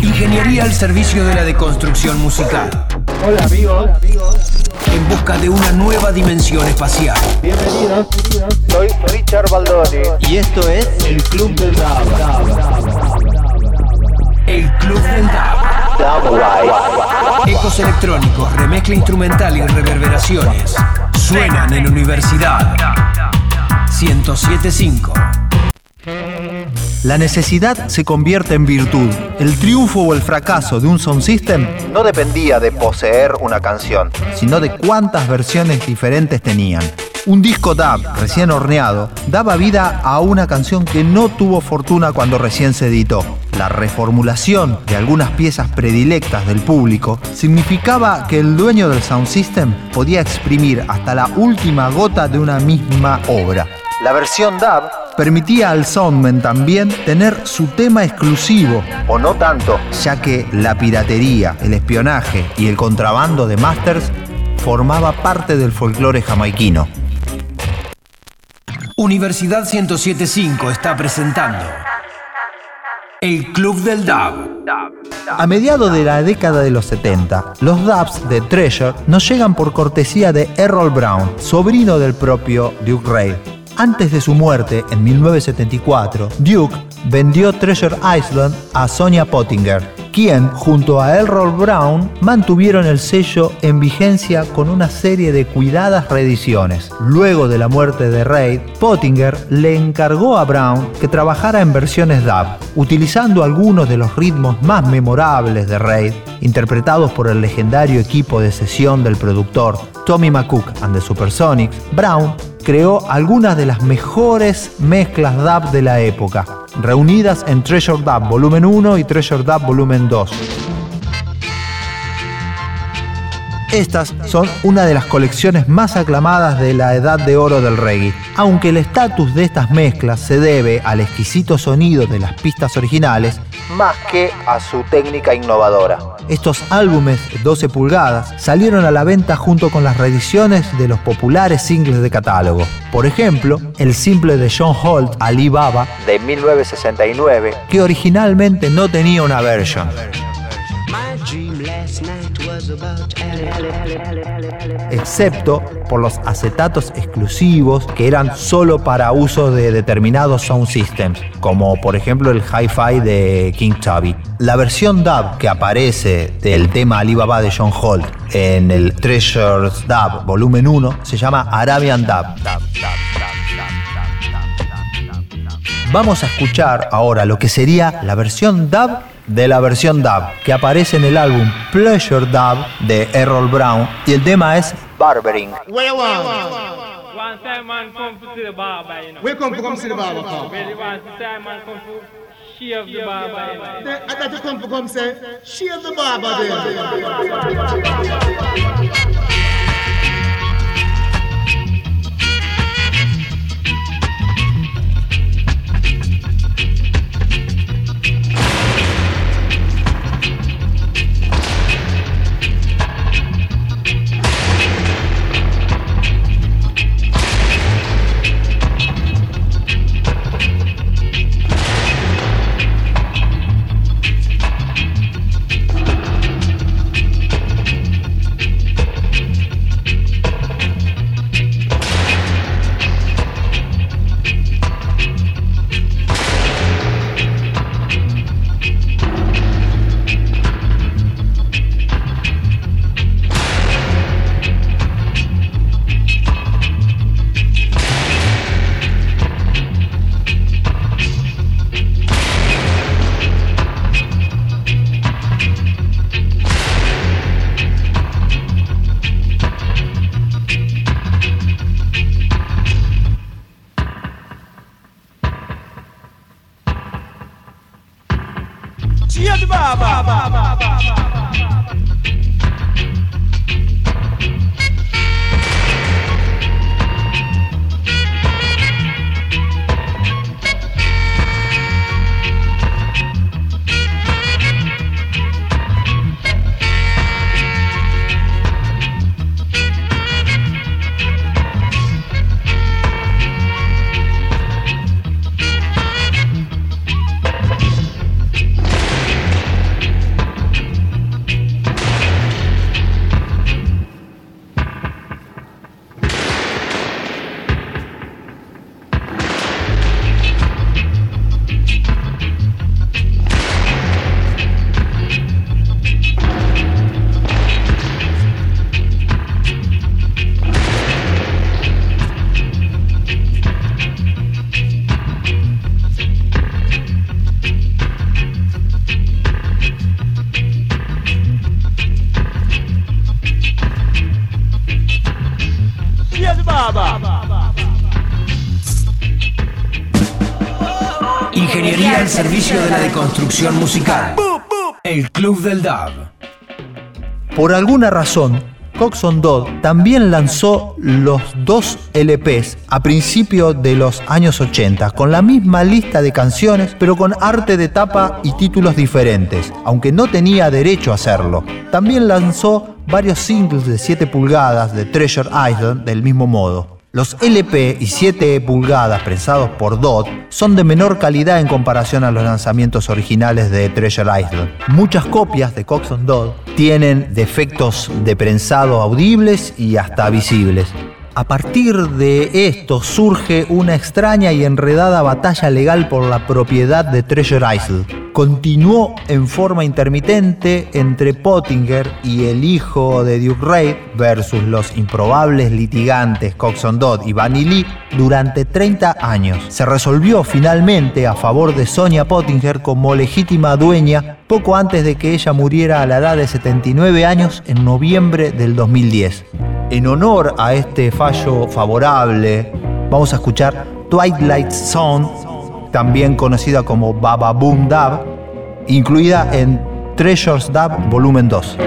Ingeniería al servicio de la deconstrucción musical. Hola amigos. En busca de una nueva dimensión espacial. Bienvenidos. Soy Richard Baldoni. Y esto es El Club del Dab. El Club del Dab. Ecos electrónicos, remezcla instrumental y reverberaciones. Suenan en Universidad 1075. La necesidad se convierte en virtud. El triunfo o el fracaso de un sound system no dependía de poseer una canción, sino de cuántas versiones diferentes tenían. Un disco DAB recién horneado daba vida a una canción que no tuvo fortuna cuando recién se editó. La reformulación de algunas piezas predilectas del público significaba que el dueño del sound system podía exprimir hasta la última gota de una misma obra. La versión DAB permitía al Soundman también tener su tema exclusivo, o no tanto, ya que la piratería, el espionaje y el contrabando de masters formaba parte del folclore jamaiquino. Universidad 1075 está presentando El Club del Dab. A mediados de la década de los 70, los dubs de Treasure nos llegan por cortesía de Errol Brown, sobrino del propio Duke Reid. Antes de su muerte, en 1974, Duke vendió Treasure Island a Sonia Pottinger, quien, junto a Errol Brown, mantuvieron el sello en vigencia con una serie de cuidadas reediciones. Luego de la muerte de Reid, Pottinger le encargó a Brown que trabajara en versiones dub, utilizando algunos de los ritmos más memorables de Reid, interpretados por el legendario equipo de sesión del productor Tommy McCook and the Supersonics. Brown creó algunas de las mejores mezclas dub de la época, reunidas en Treasure Dub Volumen 1 y Treasure Dub Volumen 2. Estas son una de las colecciones más aclamadas de la edad de oro del reggae, aunque el estatus de estas mezclas se debe al exquisito sonido de las pistas originales más que a su técnica innovadora. Estos álbumes 12 pulgadas salieron a la venta junto con las reediciones de los populares singles de catálogo. Por ejemplo, el simple de John Holt, Alibaba, de 1969, que originalmente no tenía una versión. Excepto por los acetatos exclusivos que eran solo para uso de determinados sound systems, como por ejemplo el hi-fi de King Tubby. La versión dub que aparece del tema Alibaba de John Holt en el Treasures Dub volumen 1 se llama Arabian Dub. Vamos a escuchar ahora lo que sería la versión dub de la versión dub que aparece en el álbum Pleasure Dub de Errol Brown y el tema es Barbering. Where you want? One time man come to see the barber, you know. We come to come see the barber come. Really want to time man come to shave the barber, you know. Then I got to come to come say, shave the barber then. 爸爸。爸爸 Ingeniería al servicio de la deconstrucción musical. El Club del DAB. Por alguna razón, Coxon Dodd también lanzó los dos LPs a principios de los años 80, con la misma lista de canciones, pero con arte de tapa y títulos diferentes, aunque no tenía derecho a hacerlo. También lanzó varios singles de 7 pulgadas de Treasure Island del mismo modo. Los LP y 7 pulgadas prensados por Dodd son de menor calidad en comparación a los lanzamientos originales de Treasure Island. Muchas copias de Coxon Dodd tienen defectos de prensado audibles y hasta visibles. A partir de esto surge una extraña y enredada batalla legal por la propiedad de Treasure Island. Continuó en forma intermitente entre Pottinger y el hijo de Duke Reid versus los improbables litigantes Coxon Dodd y Bunny Lee durante 30 años. Se resolvió finalmente a favor de Sonia Pottinger como legítima dueña poco antes de que ella muriera a la edad de 79 años en noviembre del 2010. En honor a este favorable, vamos a escuchar Twilight Zone, también conocida como Baba Boom Dab, incluida en Treasures Dab Volumen 2.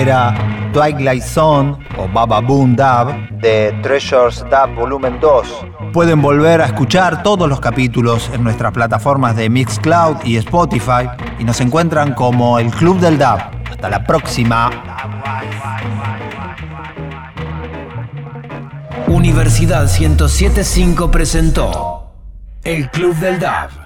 Era Twilight Zone o Baba Boom Dab de Treasures Dab Volumen 2. Pueden volver a escuchar todos los capítulos en nuestras plataformas de Mixcloud y Spotify y nos encuentran como el Club del Dab. Hasta la próxima. Universidad 1075 presentó El Club del Dab.